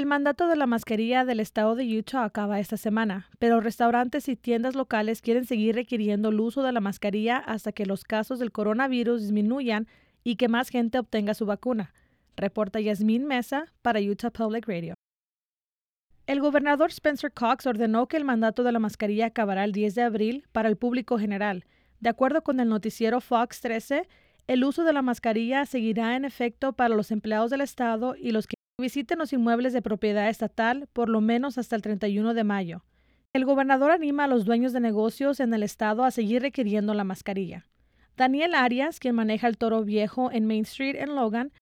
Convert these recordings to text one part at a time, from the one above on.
El mandato de la mascarilla del estado de Utah acaba esta semana, pero restaurantes y tiendas locales quieren seguir requiriendo el uso de la mascarilla hasta que los casos del coronavirus disminuyan y que más gente obtenga su vacuna. Reporta Yasmín Mesa para Utah Public Radio. El gobernador Spencer Cox ordenó que el mandato de la mascarilla acabará el 10 de abril para el público general. De acuerdo con el noticiero Fox 13, el uso de la mascarilla seguirá en efecto para los empleados del Estado y los que visiten los inmuebles de propiedad estatal por lo menos hasta el 31 de mayo. El gobernador anima a los dueños de negocios en el estado a seguir requiriendo la mascarilla. Daniel Arias, quien maneja el Toro Viejo en Main Street en Logan,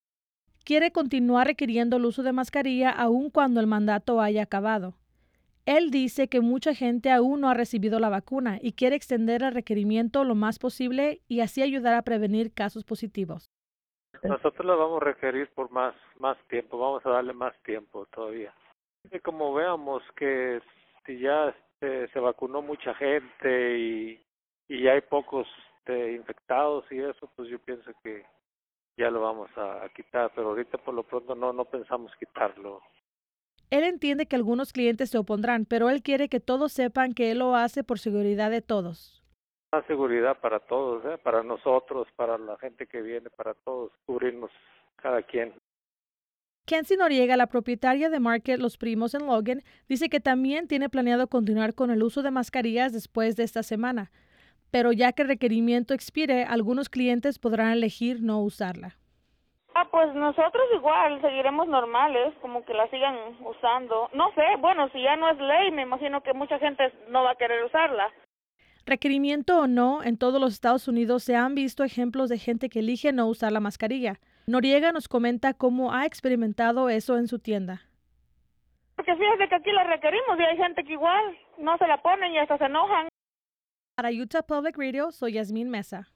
quiere continuar requiriendo el uso de mascarilla aun cuando el mandato haya acabado. Él dice que mucha gente aún no ha recibido la vacuna y quiere extender el requerimiento lo más posible y así ayudar a prevenir casos positivos. Nosotros lo vamos a requerir por más más tiempo, vamos a darle más tiempo todavía. Y como veamos que si ya este, se vacunó mucha gente y, y hay pocos este, infectados y eso, pues yo pienso que ya lo vamos a, quitar, pero ahorita por lo pronto no no pensamos quitarlo. Él entiende que algunos clientes se opondrán, pero él quiere que todos sepan que él lo hace por seguridad de todos. Más seguridad para todos, ¿eh? para nosotros, para la gente que viene, para todos, cubrirnos cada quien. Kenzie Noriega, la propietaria de Market Los Primos en Logan, dice que también tiene planeado continuar con el uso de mascarillas después de esta semana, pero ya que el requerimiento expire, algunos clientes podrán elegir no usarla. Ah, pues nosotros igual seguiremos normales, como que la sigan usando. No sé, bueno, si ya no es ley, me imagino que mucha gente no va a querer usarla. Requerimiento o no, en todos los Estados Unidos se han visto ejemplos de gente que elige no usar la mascarilla. Noriega nos comenta cómo ha experimentado eso en su tienda. Porque fíjate que aquí la requerimos y hay gente que igual no se la ponen y hasta se enojan. Para Utah Public Radio, soy Yasmín Mesa.